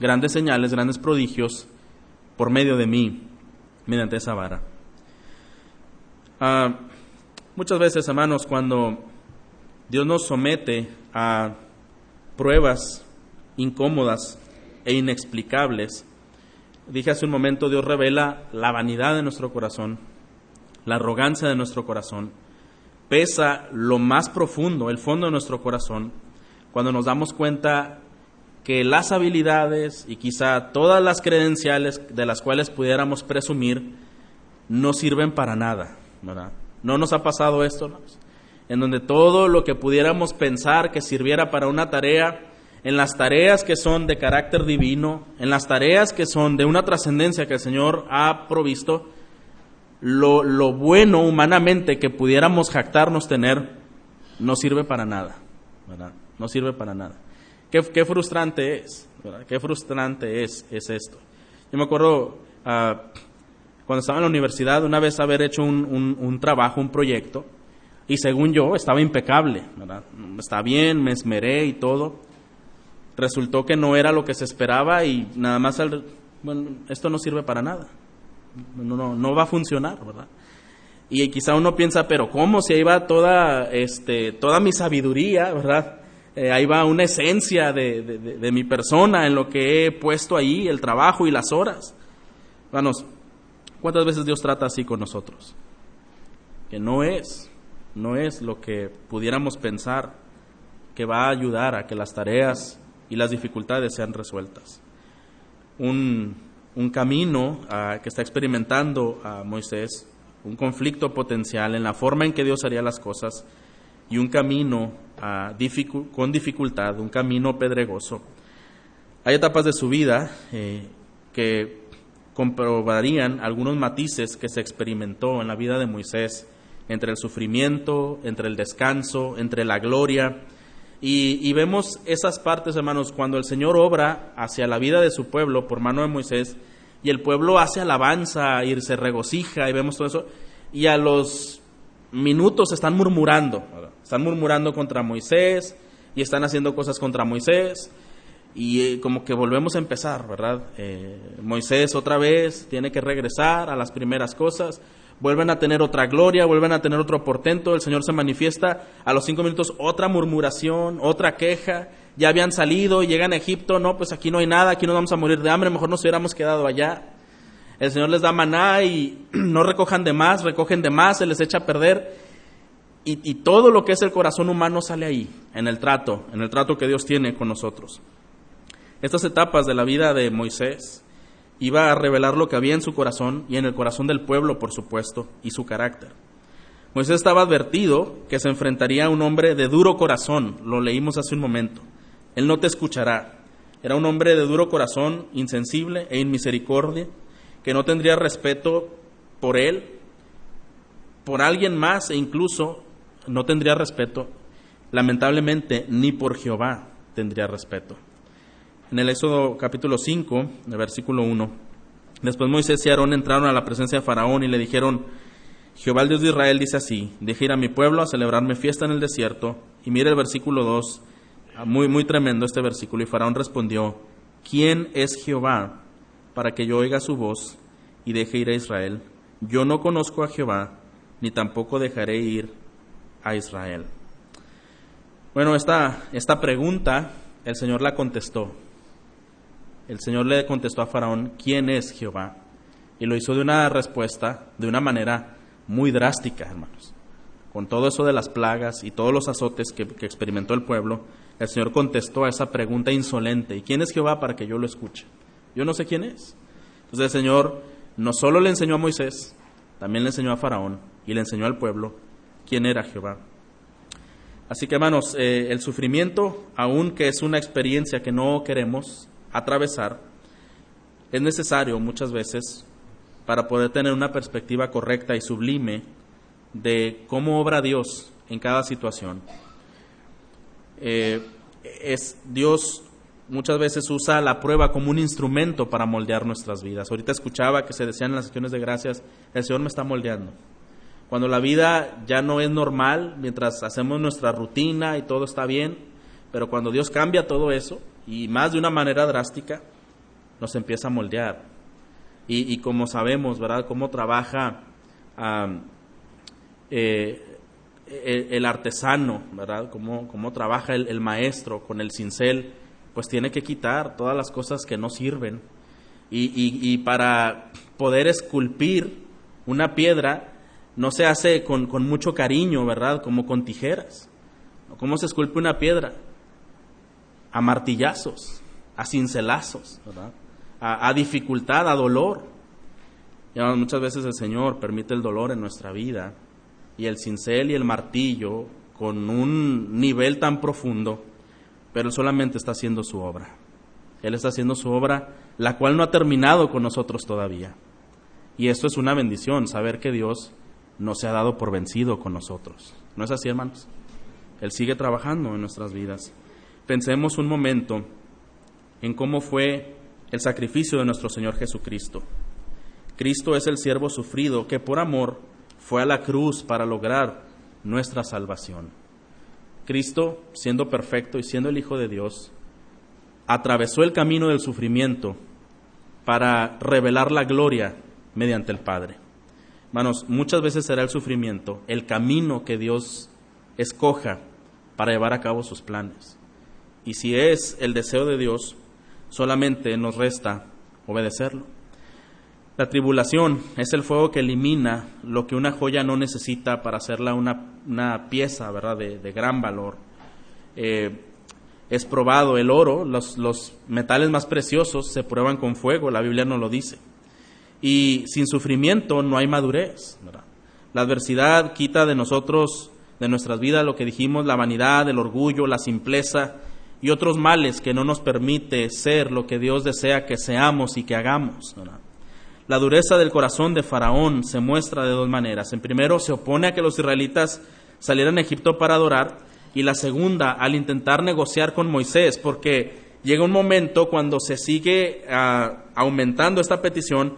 grandes señales, grandes prodigios por medio de mí, mediante esa vara. Ah, muchas veces, hermanos, cuando Dios nos somete a pruebas incómodas e inexplicables, dije hace un momento, Dios revela la vanidad de nuestro corazón, la arrogancia de nuestro corazón, pesa lo más profundo, el fondo de nuestro corazón, cuando nos damos cuenta que las habilidades y quizá todas las credenciales de las cuales pudiéramos presumir no sirven para nada, ¿verdad? ¿No nos ha pasado esto? En donde todo lo que pudiéramos pensar que sirviera para una tarea, en las tareas que son de carácter divino, en las tareas que son de una trascendencia que el Señor ha provisto, lo, bueno humanamente que pudiéramos jactarnos tener no sirve para nada. No sirve para nada. Qué, frustrante es. Qué frustrante es, es esto. Yo me acuerdo ah, cuando estaba en la universidad, una vez haber hecho un, un, trabajo, un proyecto, y según yo estaba impecable. Está bien, me esmeré y todo. Resultó que no era lo que se esperaba y nada más, bueno, esto no sirve para nada no, no, va a funcionar, ¿verdad? Y quizá uno piensa, pero ¿cómo? Si ahí va toda, este, toda mi sabiduría, ¿verdad? Eh, ahí va una esencia de, de, mi persona en lo que he puesto ahí, el trabajo y las horas. Hermanos, ¿cuántas veces Dios trata así con nosotros? Que no es, no es lo que pudiéramos pensar que va a ayudar a que las tareas y las dificultades sean resueltas. Un, un camino ah, que está experimentando a Moisés, un conflicto potencial en la forma en que Dios haría las cosas y un camino ah, con dificultad, un camino pedregoso. Hay etapas de su vida eh, que comprobarían algunos matices que se experimentó en la vida de Moisés entre el sufrimiento, entre el descanso, entre la gloria. Y, vemos esas partes, hermanos, cuando el Señor obra hacia la vida de su pueblo por mano de Moisés y el pueblo hace alabanza y se regocija y vemos todo eso. Y a los minutos están murmurando, están murmurando contra Moisés y están haciendo cosas contra Moisés y eh, como que volvemos a empezar, ¿verdad? Eh, Moisés otra vez tiene que regresar a las primeras cosas, vuelven a tener otra gloria, vuelven a tener otro portento, el Señor se manifiesta, a los cinco minutos otra murmuración, otra queja, ya habían salido, llegan a Egipto, no, pues aquí no hay nada, aquí nos vamos a morir de hambre, mejor nos hubiéramos quedado allá. El Señor les da maná y no recojan de más, recogen de más, se les echa a perder. Y, y todo lo que es el corazón humano sale ahí, en el trato, en el trato que Dios tiene con nosotros. Estas etapas de la vida de Moisés iba a revelar lo que había en su corazón y en el corazón del pueblo, por supuesto, y su carácter. Moisés estaba advertido que se enfrentaría a un hombre de duro corazón, lo leímos hace un momento. Él no te escuchará. Era un hombre de duro corazón, insensible e inmisericordia, que no tendría respeto por él, por alguien más e incluso no tendría respeto, lamentablemente, ni por Jehová tendría respeto. En el Éxodo capítulo 5, el versículo 1, después Moisés y Aarón entraron a la presencia de Faraón y le dijeron, Jehová el Dios de Israel dice así, deje ir a mi pueblo a celebrarme fiesta en el desierto. Y mire el versículo 2, muy, muy tremendo este versículo. Y Faraón respondió, ¿quién es Jehová para que yo oiga su voz y deje ir a Israel? Yo no conozco a Jehová, ni tampoco dejaré ir a Israel. Bueno, esta, esta pregunta el Señor la contestó. El Señor le contestó a Faraón, ¿quién es Jehová? Y lo hizo de una respuesta, de una manera muy drástica, hermanos. Con todo eso de las plagas y todos los azotes que, experimentó el pueblo, el Señor contestó a esa pregunta insolente, ¿y quién es Jehová para que yo lo escuche? Yo no sé quién es. Entonces el Señor no solo le enseñó a Moisés, también le enseñó a Faraón y le enseñó al pueblo quién era Jehová. Así que hermanos, eh, el sufrimiento, aunque es una experiencia que no queremos atravesar, es necesario muchas veces para poder tener una perspectiva correcta y sublime de cómo obra Dios en cada situación. Eh, es Dios muchas veces usa la prueba como un instrumento para moldear nuestras vidas. Ahorita escuchaba que se decían en las sesiones de gracias, el Señor me está moldeando. Cuando la vida ya no es normal, mientras hacemos nuestra rutina y todo está bien, pero cuando Dios cambia todo eso, y más de una manera drástica, nos empieza a moldear. Y, como sabemos, ¿verdad?, cómo trabaja eh, el, artesano, ¿verdad? Cómo, cómo trabaja el, maestro con el cincel, pues tiene que quitar todas las cosas que no sirven. Y, y, para poder esculpir una piedra, no se hace con, con, mucho cariño, ¿verdad? Como con tijeras. ¿Cómo se esculpe una piedra? A martillazos, a cincelazos, ¿verdad? A, a dificultad, a dolor. Y muchas veces el Señor permite el dolor en nuestra vida y el cincel y el martillo con un nivel tan profundo, pero Él solamente está haciendo su obra. Él está haciendo su obra, la cual no ha terminado con nosotros todavía. Y esto es una bendición, saber que Dios no se ha dado por vencido con nosotros. ¿No es así, hermanos? Él sigue trabajando en nuestras vidas. Pensemos un momento en cómo fue el sacrificio de nuestro Señor Jesucristo. Cristo es el siervo sufrido que por amor fue a la cruz para lograr nuestra salvación. Cristo, siendo perfecto y siendo el Hijo de Dios, atravesó el camino del sufrimiento para revelar la gloria mediante el Padre. Hermanos, muchas veces será el sufrimiento el camino que Dios escoja para llevar a cabo sus planes. Y si es el deseo de Dios, solamente nos resta obedecerlo. La tribulación es el fuego que elimina lo que una joya no necesita para hacerla una, pieza ¿verdad? De, gran valor. Eh, es probado el oro, los, los, metales más preciosos se prueban con fuego, la Biblia no lo dice. Y sin sufrimiento no hay madurez. La adversidad quita de nosotros, de nuestras vidas, lo que dijimos, la vanidad, el orgullo, la simpleza y otros males que no nos permite ser lo que Dios desea que seamos y que hagamos. La dureza del corazón de Faraón se muestra de dos maneras. En primero, se opone a que los israelitas salieran a Egipto para adorar, y la segunda, al intentar negociar con Moisés, porque llega un momento cuando se sigue ah, aumentando esta petición,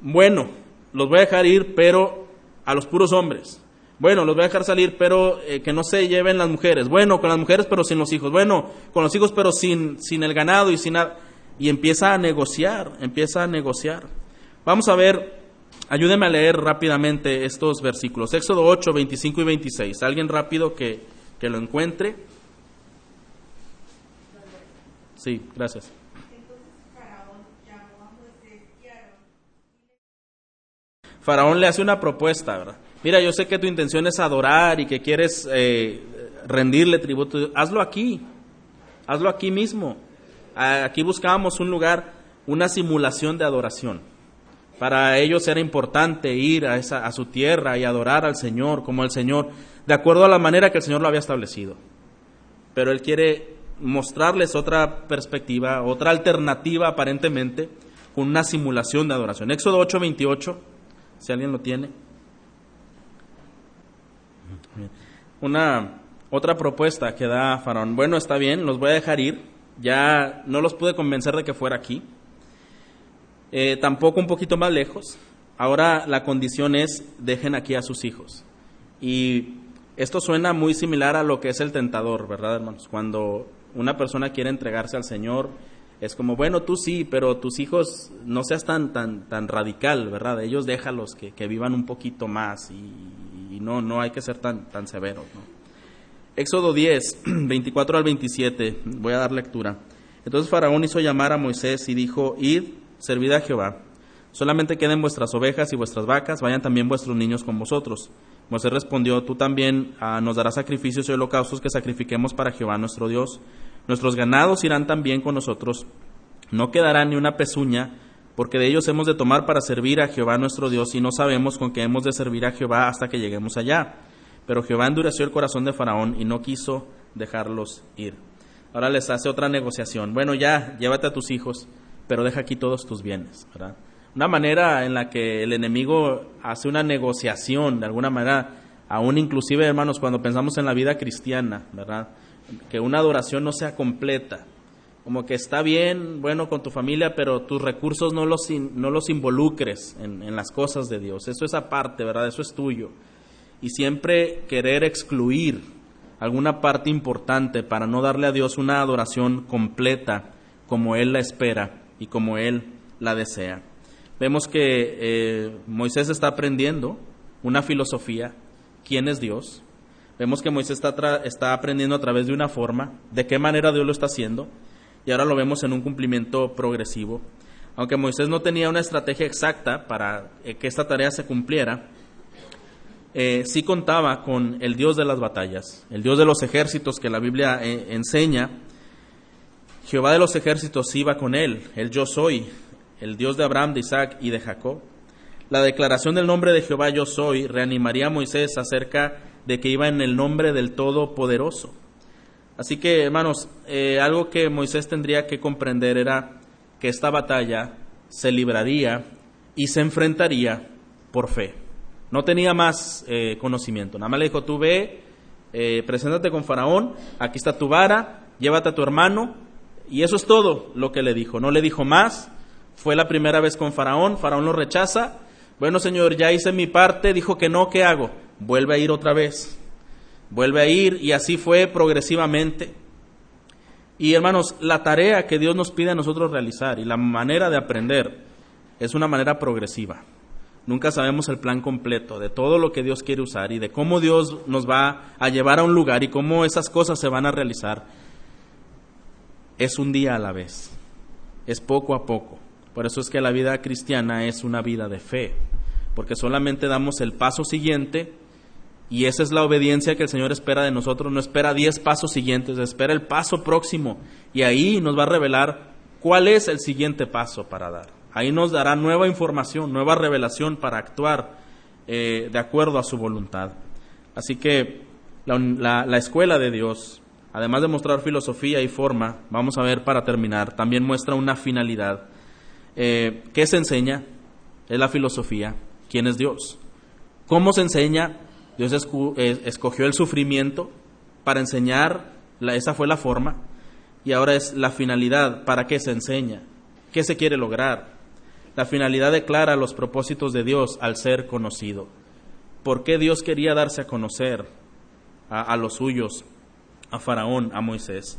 bueno, los voy a dejar ir, pero a los puros hombres, Bueno, los voy a dejar salir, pero eh, que no se lleven las mujeres. Bueno, con las mujeres, pero sin los hijos. Bueno, con los hijos, pero sin, sin el ganado y sin nada. Y empieza a negociar, empieza a negociar. Vamos a ver, ayúdeme a leer rápidamente estos versículos. Éxodo 8, 25 y 26. Alguien rápido que, que lo encuentre. Sí, gracias. Faraón le hace una propuesta, ¿verdad? Mira, yo sé que tu intención es adorar y que quieres eh, rendirle tributo. Hazlo aquí, hazlo aquí mismo. Aquí buscábamos un lugar, una simulación de adoración. Para ellos era importante ir a, esa, a su tierra y adorar al Señor como el Señor, de acuerdo a la manera que el Señor lo había establecido. Pero Él quiere mostrarles otra perspectiva, otra alternativa aparentemente, con una simulación de adoración. Éxodo 8:28, si alguien lo tiene. Una otra propuesta que da Faraón. Bueno, está bien, los voy a dejar ir. Ya no los pude convencer de que fuera aquí. Eh, tampoco un poquito más lejos. Ahora la condición es dejen aquí a sus hijos. Y esto suena muy similar a lo que es el tentador, ¿verdad, hermanos? Cuando una persona quiere entregarse al Señor, es como, bueno, tú sí, pero tus hijos no seas tan, tan, tan radical, ¿verdad? Ellos déjalos que, que vivan un poquito más y, no, no hay que ser tan, tan severos. Éxodo 10, 24 al 27, voy a dar lectura. Entonces Faraón hizo llamar a Moisés y dijo, id, servid a Jehová. Solamente queden vuestras ovejas y vuestras vacas, vayan también vuestros niños con vosotros. Moisés respondió, tú también ah, nos darás sacrificios y holocaustos que sacrifiquemos para Jehová nuestro Dios. Nuestros ganados irán también con nosotros. No quedará ni una pezuña, porque de ellos hemos de tomar para servir a Jehová nuestro Dios, y no sabemos con qué hemos de servir a Jehová hasta que lleguemos allá. Pero Jehová endureció el corazón de Faraón y no quiso dejarlos ir. Ahora les hace otra negociación. Bueno, ya, llévate a tus hijos, pero deja aquí todos tus bienes. Una manera en la que el enemigo hace una negociación, de alguna manera, aún inclusive, hermanos, cuando pensamos en la vida cristiana, ¿verdad? Que una adoración no sea completa. Como que está bien, bueno, con tu familia, pero tus recursos no los, no los involucres en, en las cosas de Dios. Eso es aparte, ¿verdad? Eso es tuyo. Y siempre querer excluir alguna parte importante para no darle a Dios una adoración completa como Él la espera y como Él la desea. Vemos que eh, Moisés está aprendiendo una filosofía, quién es Dios. Vemos que Moisés está, está aprendiendo a través de una forma, de qué manera Dios lo está haciendo, y ahora lo vemos en un cumplimiento progresivo. Aunque Moisés no tenía una estrategia exacta para eh, que esta tarea se cumpliera, eh, sí contaba con el Dios de las batallas, el Dios de los ejércitos que la Biblia eh, enseña. Jehová de los ejércitos iba con él, el yo soy, el Dios de Abraham, de Isaac y de Jacob. La declaración del nombre de Jehová yo soy reanimaría a Moisés acerca de que iba en el nombre del Todopoderoso. Así que, hermanos, eh, algo que Moisés tendría que comprender era que esta batalla se libraría y se enfrentaría por fe. No tenía más eh, conocimiento. Nada más le dijo, tú ve, eh, preséntate con Faraón, aquí está tu vara, llévate a tu hermano. Y eso es todo lo que le dijo. No le dijo más, fue la primera vez con Faraón, Faraón lo rechaza. Bueno, Señor, ya hice mi parte, dijo que no, ¿qué hago? Vuelve a ir otra vez. Vuelve a ir y así fue progresivamente. Y hermanos, la tarea que Dios nos pide a nosotros realizar y la manera de aprender es una manera progresiva. Nunca sabemos el plan completo de todo lo que Dios quiere usar y de cómo Dios nos va a llevar a un lugar y cómo esas cosas se van a realizar. Es un día a la vez, es poco a poco. Por eso es que la vida cristiana es una vida de fe, porque solamente damos el paso siguiente y esa es la obediencia que el Señor espera de nosotros. No espera diez pasos siguientes, espera el paso próximo y ahí nos va a revelar cuál es el siguiente paso para dar. Ahí nos dará nueva información, nueva revelación para actuar eh, de acuerdo a su voluntad. Así que la, la, la escuela de Dios, además de mostrar filosofía y forma, vamos a ver para terminar, también muestra una finalidad eh, ¿Qué se enseña? Es la filosofía. ¿Quién es Dios? ¿Cómo se enseña? Dios escogió el sufrimiento para enseñar, esa fue la forma, y ahora es la finalidad, ¿para qué se enseña? ¿Qué se quiere lograr? La finalidad declara los propósitos de Dios al ser conocido. por qué Dios quería darse a conocer a, los suyos, a Faraón, a Moisés.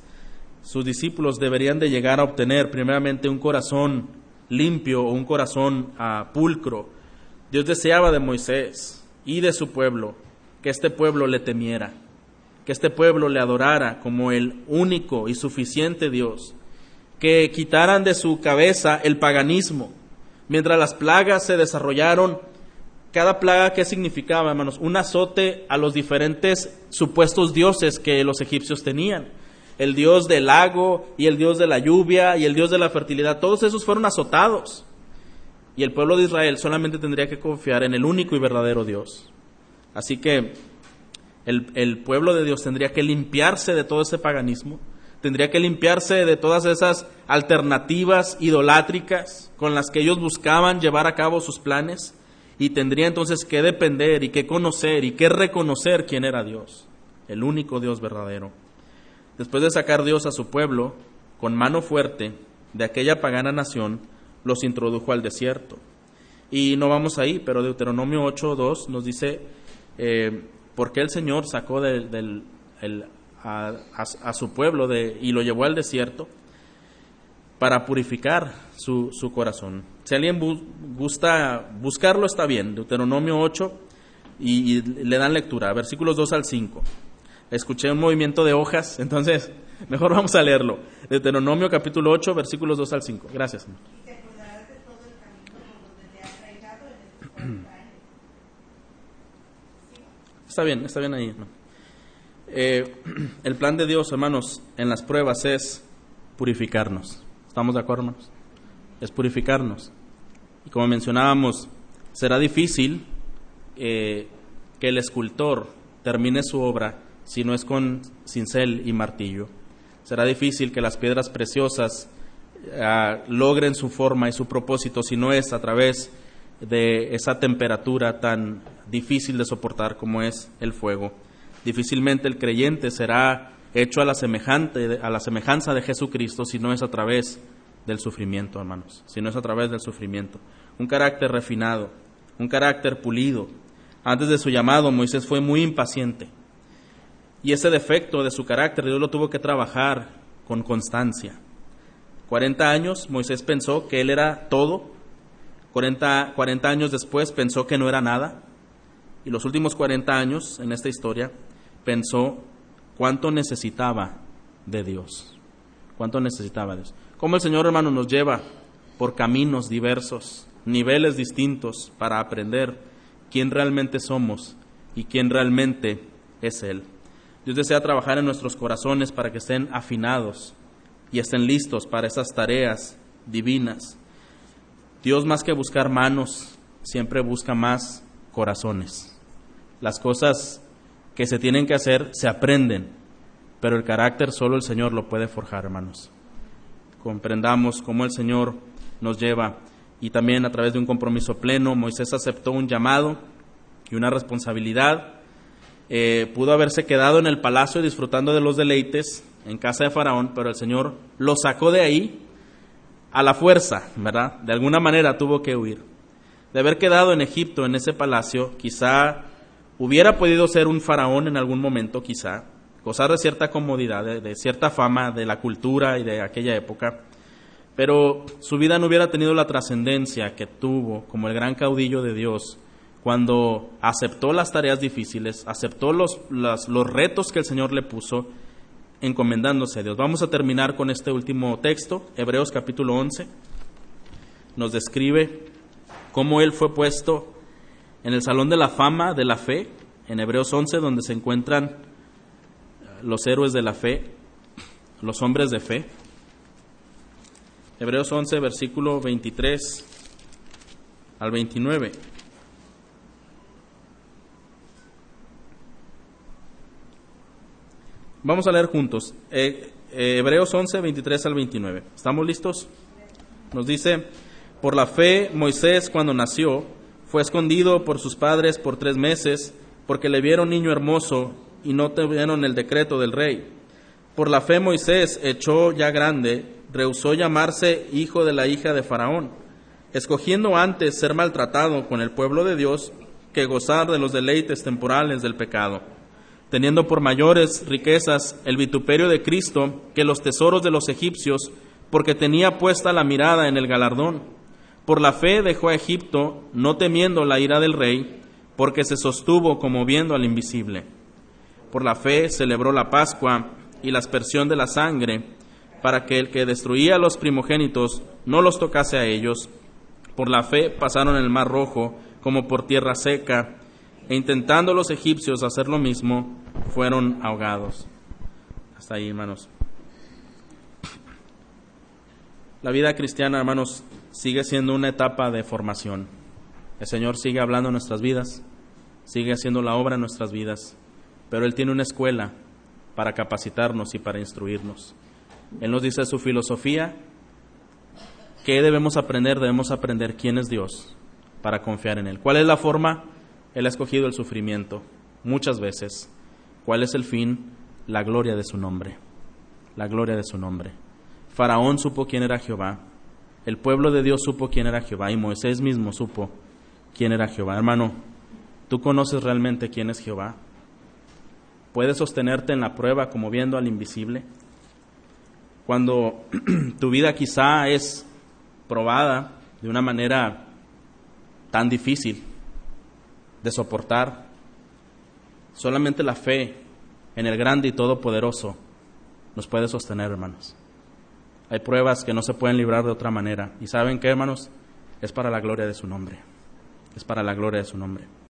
Sus discípulos deberían de llegar a obtener primeramente un corazón limpio o un corazón uh, pulcro. Dios deseaba de Moisés y de su pueblo que este pueblo le temiera, que este pueblo le adorara como el único y suficiente Dios, que quitaran de su cabeza el paganismo. Mientras las plagas se desarrollaron, cada plaga, ¿qué significaba, hermanos? Un azote a los diferentes supuestos dioses que los egipcios tenían. El dios del lago y el dios de la lluvia y el dios de la fertilidad, todos esos fueron azotados. Y el pueblo de Israel solamente tendría que confiar en el único y verdadero Dios. Así que el, el pueblo de Dios tendría que limpiarse de todo ese paganismo, tendría que limpiarse de todas esas alternativas idolátricas con las que ellos buscaban llevar a cabo sus planes y tendría entonces que depender y que conocer y que reconocer quién era Dios, el único Dios verdadero. Después de sacar Dios a su pueblo con mano fuerte de aquella pagana nación, los introdujo al desierto. Y no vamos ahí, pero Deuteronomio 8.2 nos dice eh, por qué el Señor sacó del, del el, a, su pueblo de, y lo llevó al desierto para purificar su, su corazón. Si alguien gusta buscarlo, está bien. Deuteronomio 8 y, y, le dan lectura, versículos 2 al 5. Escuché un movimiento de hojas, entonces mejor vamos a leerlo. Deuteronomio capítulo 8, versículos 2 al 5. Gracias. Está bien, está bien ahí. Eh, el plan de Dios, hermanos, en las pruebas es purificarnos. ¿Estamos de acuerdo, hermanos? Es purificarnos. Y como mencionábamos, será difícil eh, que el escultor termine su obra si no es con cincel y martillo. Será difícil que las piedras preciosas uh, logren su forma y su propósito si no es a través de esa temperatura tan difícil de soportar como es el fuego. Difícilmente el creyente será hecho a la, semejante, a la semejanza de Jesucristo si no es a través del sufrimiento, hermanos, si no es a través del sufrimiento. Un carácter refinado, un carácter pulido. Antes de su llamado, Moisés fue muy impaciente. Y ese defecto de su carácter, Dios lo tuvo que trabajar con constancia. 40 años, Moisés pensó que él era todo. 40, 40 años después pensó que no era nada. Y los últimos 40 años en esta historia pensó cuánto necesitaba de Dios. Cuánto necesitaba de Dios. Cómo el Señor, hermano, nos lleva por caminos diversos, niveles distintos para aprender quién realmente somos y quién realmente es Él. Dios desea trabajar en nuestros corazones para que estén afinados y estén listos para esas tareas divinas. Dios más que buscar manos, siempre busca más corazones. Las cosas que se tienen que hacer se aprenden, pero el carácter solo el Señor lo puede forjar, hermanos. Comprendamos cómo el Señor nos lleva y también a través de un compromiso pleno, Moisés aceptó un llamado y una responsabilidad eh, pudo haberse quedado en el palacio disfrutando de los deleites en casa de Faraón, pero el Señor lo sacó de ahí a la fuerza, ¿verdad? De alguna manera tuvo que huir. De haber quedado en Egipto, en ese palacio, quizá hubiera podido ser un faraón en algún momento, quizá, gozar de cierta comodidad, de, cierta fama de la cultura y de aquella época, pero su vida no hubiera tenido la trascendencia que tuvo como el gran caudillo de Dios cuando aceptó las tareas difíciles, aceptó los, los, los, retos que el Señor le puso, encomendándose a Dios. Vamos a terminar con este último texto, Hebreos capítulo 11. Nos describe cómo Él fue puesto en el Salón de la Fama de la Fe, en Hebreos 11, donde se encuentran los héroes de la fe, los hombres de fe. Hebreos 11, versículo 23 al 29. Vamos a leer juntos. Eh, eh, Hebreos 11, 23 al 29. ¿Estamos listos? Nos dice, por la fe Moisés cuando nació fue escondido por sus padres por tres meses porque le vieron niño hermoso y no tuvieron el decreto del rey. Por la fe Moisés, echó ya grande, rehusó llamarse hijo de la hija de Faraón, escogiendo antes ser maltratado con el pueblo de Dios que gozar de los deleites temporales del pecado, teniendo por mayores riquezas el vituperio de Cristo que los tesoros de los egipcios, porque tenía puesta la mirada en el galardón. Por la fe dejó a Egipto, no temiendo la ira del rey, porque se sostuvo como viendo al invisible. Por la fe celebró la Pascua y la aspersión de la sangre, para que el que destruía a los primogénitos no los tocase a ellos. Por la fe pasaron el mar rojo como por tierra seca, e intentando los egipcios hacer lo mismo, fueron ahogados. Hasta ahí, hermanos. La vida cristiana, hermanos, sigue siendo una etapa de formación. El Señor sigue hablando en nuestras vidas, sigue haciendo la obra en nuestras vidas, pero Él tiene una escuela para capacitarnos y para instruirnos. Él nos dice su filosofía, ¿qué debemos aprender? Debemos aprender quién es Dios para confiar en Él. ¿Cuál es la forma? Él ha escogido el sufrimiento muchas veces. ¿Cuál es el fin? La gloria de su nombre. La gloria de su nombre. Faraón supo quién era Jehová. El pueblo de Dios supo quién era Jehová y Moisés mismo supo quién era Jehová. Hermano, ¿tú conoces realmente quién es Jehová? ¿Puedes sostenerte en la prueba como viendo al invisible? Cuando tu vida quizá es probada de una manera tan difícil de soportar, solamente la fe en el grande y todopoderoso nos puede sostener, hermanos. Hay pruebas que no se pueden librar de otra manera. ¿Y saben qué, hermanos? Es para la gloria de su nombre. Es para la gloria de su nombre.